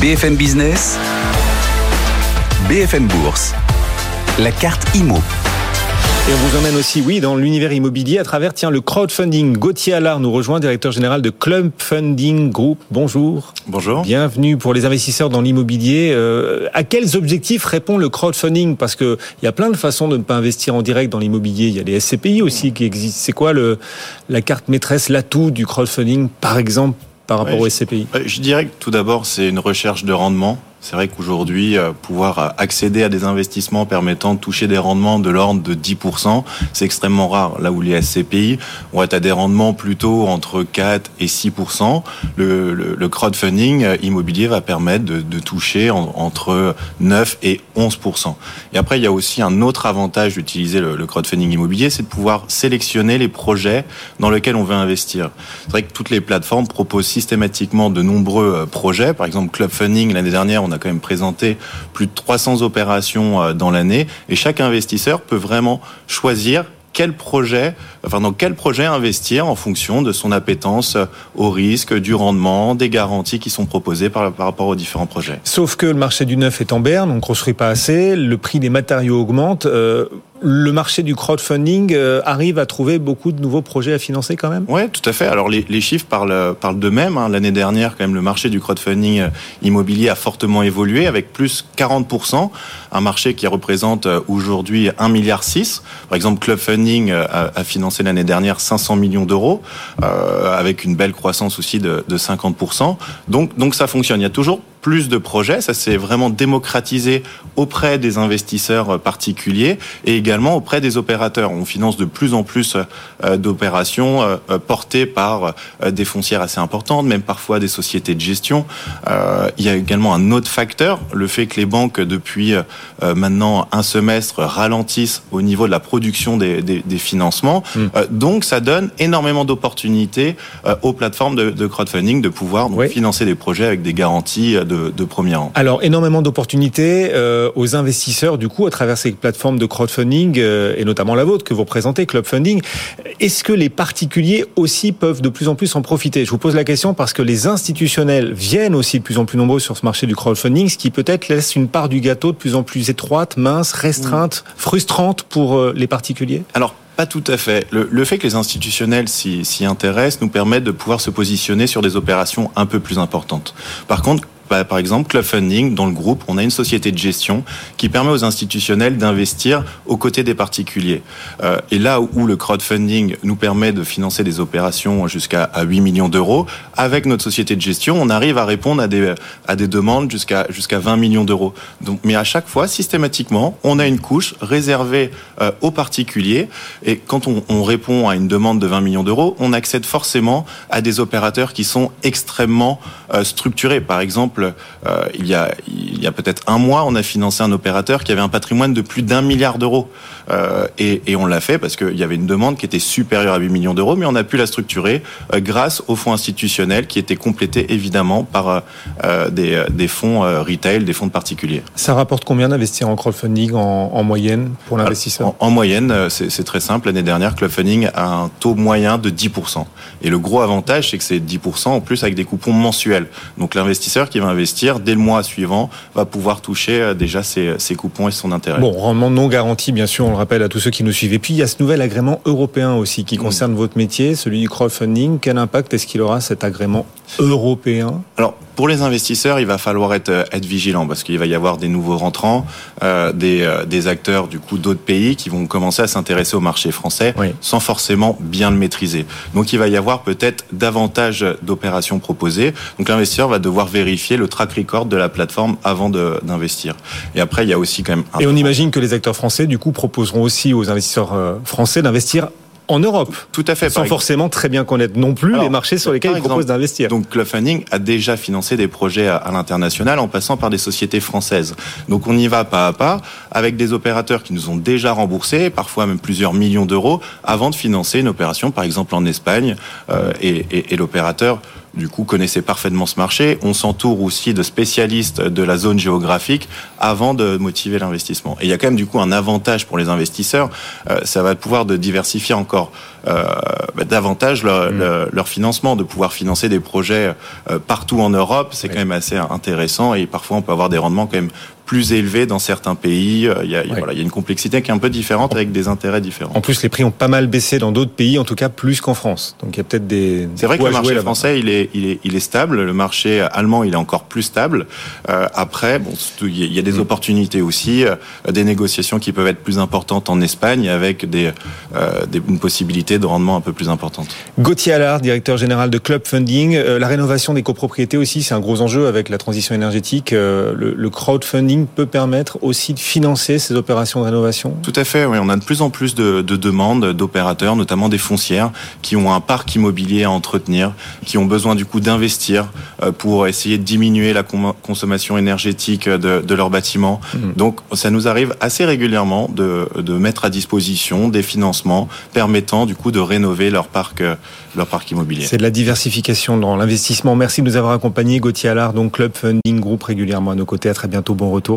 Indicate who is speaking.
Speaker 1: BFM Business, BFM Bourse, la carte IMO.
Speaker 2: Et on vous emmène aussi, oui, dans l'univers immobilier à travers, tiens, le crowdfunding. Gauthier Allard nous rejoint, directeur général de Club Funding Group. Bonjour.
Speaker 3: Bonjour.
Speaker 2: Bienvenue pour les investisseurs dans l'immobilier. Euh, à quels objectifs répond le crowdfunding? Parce que il y a plein de façons de ne pas investir en direct dans l'immobilier. Il y a les SCPI aussi qui existent. C'est quoi le, la carte maîtresse, l'atout du crowdfunding, par exemple, par rapport SCPI
Speaker 3: Je dirais que tout d'abord, c'est une recherche de rendement c'est vrai qu'aujourd'hui, euh, pouvoir accéder à des investissements permettant de toucher des rendements de l'ordre de 10%, c'est extrêmement rare. Là où les SCPI vont être à des rendements plutôt entre 4 et 6%, le, le, crowdfunding euh, immobilier va permettre de, de toucher entre 9 et 11%. Et après, il y a aussi un autre avantage d'utiliser le, le crowdfunding immobilier, c'est de pouvoir sélectionner les projets dans lesquels on veut investir. C'est vrai que toutes les plateformes proposent systématiquement de nombreux euh, projets. Par exemple, Club Funding, l'année dernière, on a quand même présenté plus de 300 opérations euh, dans l'année et chaque investisseur peut vraiment choisir quel projet, enfin dans quel projet investir en fonction de son appétence euh, au risque, du rendement, des garanties qui sont proposées par, rapport aux différents projets.
Speaker 2: Sauf que le marché du neuf est en berne, on ne construit pas assez, le prix des matériaux augmente. Euh, le marché du crowdfunding euh, arrive à trouver beaucoup de nouveaux projets à financer quand même?
Speaker 3: Oui, tout à fait. Alors les, chiffres parlent, parlent d'eux-mêmes. Hein. L'année dernière, quand même, le marché du crowdfunding euh, immobilier a fortement évolué avec plus 40%. Un marché qui représente euh, aujourd'hui 1,6 milliard. Par exemple, Club Funding a, a financé l'année dernière 500 millions d'euros avec une belle croissance aussi de, de 50%. Donc, donc ça fonctionne. Il y a toujours plus de projets. Ça s'est vraiment démocratisé auprès des investisseurs particuliers et également auprès des opérateurs. On finance de plus en plus euh, d'opérations euh, portées par euh, des foncières assez importantes, même parfois des sociétés de gestion. Il y a également un autre facteur, le fait que les banques, depuis maintenant un semestre, ralentissent au niveau de la production des, des, des financements. Mm. Donc, ça donne énormément d'opportunités aux plateformes de, de, crowdfunding de pouvoir donc, oui. financer des projets avec des garanties de de, de premier rang.
Speaker 2: Alors, énormément d'opportunités euh, aux investisseurs, du coup, à travers ces plateformes de crowdfunding, euh, et notamment la vôtre que vous représentez, Club Funding. Est-ce que les particuliers aussi peuvent de plus en plus en profiter? Je vous pose la question parce que les institutionnels viennent aussi de plus en plus nombreux sur ce marché du crowdfunding, ce qui peut-être laisse une part du gâteau de plus en plus étroite, mince, restreinte, mmh. frustrante pour euh, les particuliers?
Speaker 3: Alors, pas tout à fait. Le, le fait que les institutionnels s'y intéressent nous permet de pouvoir se positionner sur des opérations un peu plus importantes. Par contre, par exemple, Club Funding, dans le groupe, on a une société de gestion qui permet aux institutionnels d'investir aux côtés des particuliers. Euh, et là où le crowdfunding nous permet de financer des opérations jusqu'à 8 millions d'euros, avec notre société de gestion, on arrive à répondre à des, à des demandes jusqu'à jusqu'à 20 millions d'euros. Donc, mais à chaque fois, systématiquement, on a une couche réservée euh, aux particuliers. Et quand on, on répond à une demande de 20 millions d'euros, on accède forcément à des opérateurs qui sont extrêmement euh, structurés. Par exemple, euh, il y a, il y a peut-être un mois, on a financé un opérateur qui avait un patrimoine de plus d'un milliard d'euros. Euh, et, et, on l'a fait parce qu'il y avait une demande qui était supérieure à 8 millions d'euros, mais on a pu la structurer euh, grâce aux fonds institutionnels qui étaient complétés évidemment par des, des, fonds retail, des fonds de particuliers.
Speaker 2: Ça rapporte combien d'investir en crowdfunding en, en moyenne pour l'investisseur?
Speaker 3: en, en, moyenne, c'est très simple. L'année dernière, crowdfunding a un taux moyen de 10%. Et le gros avantage, c'est que c'est 10% en plus avec des coupons mensuels. Donc l'investisseur qui va investir dès le mois suivant va pouvoir toucher déjà ses, ses coupons et son intérêt.
Speaker 2: Bon, rendement non garanti, bien sûr, on le rappelle à tous ceux qui nous suivent. Et puis, il y a ce nouvel agrément européen aussi qui concerne votre métier, celui du crowdfunding. Quel impact est-ce qu'il aura cet agrément européen?
Speaker 3: Alors, pour les investisseurs, il va falloir être, être vigilant parce qu'il va y avoir des nouveaux rentrants, euh, des, euh, des, acteurs du coup d'autres pays qui vont commencer à s'intéresser au marché français oui. sans forcément bien le maîtriser. Donc il va y avoir peut-être davantage d'opérations proposées. Donc l'investisseur va devoir vérifier le track record de la plateforme avant d'investir. Et après, il y a aussi quand même.
Speaker 2: Un Et on imagine que les acteurs français du coup proposeront aussi aux investisseurs euh, français d'investir en Europe.
Speaker 3: Tout à fait.
Speaker 2: Sans forcément très bien connaître non plus Alors, les marchés sur lesquels ils proposent d'investir.
Speaker 3: Donc Club Funding a déjà financé des projets à, à l'international en passant par des sociétés françaises. Donc on y va pas à pas avec des opérateurs qui nous ont déjà remboursé, parfois même plusieurs millions d'euros, avant de financer une opération, par exemple en Espagne, euh, et, et, et l'opérateur du coup connaissez parfaitement ce marché. On s'entoure aussi de spécialistes de la zone géographique avant de motiver l'investissement. Et il y a quand même du coup un avantage pour les investisseurs, euh, ça va pouvoir de diversifier encore euh, bah, davantage leur, mm. leur, financement, de pouvoir financer des projets euh, partout en Europe, c'est quand même assez intéressant et parfois on peut avoir des rendements quand même plus élevé dans certains pays. Euh, il y, a, voilà, il y a une complexité qui est un peu différente avec des intérêts différents.
Speaker 2: En plus, les prix ont pas mal baissé dans d'autres pays, en tout cas plus qu'en France. Donc il y a peut-être des.
Speaker 3: C'est vrai que le marché français, il est, il est, il est stable. Le marché allemand, il est encore plus stable. Euh, après, bon, il y a des mm. opportunités aussi, euh, des négociations qui peuvent être plus importantes en Espagne avec des, euh, des une possibilité de rendement un peu plus importante.
Speaker 2: Gauthier Allard, directeur général de Club Funding. La rénovation des copropriétés aussi, c'est un gros enjeu avec la transition énergétique. le, le crowdfunding peut permettre aussi de financer ces opérations de rénovation?
Speaker 3: Tout à fait, oui. On a de plus en plus de, demandes d'opérateurs, notamment des foncières, qui ont un parc immobilier à entretenir, qui ont besoin du coup d'investir euh, pour essayer de diminuer la consommation énergétique de, leurs bâtiments. Mmh. Donc ça nous arrive assez régulièrement de, mettre à disposition des financements permettant du coup de rénover leur parc, euh, leur parc immobilier.
Speaker 2: C'est de la diversification dans l'investissement. Merci de nous avoir accompagnés, Gauthier Allard, donc Club Funding Group régulièrement à nos côtés. À très bientôt, bon retour.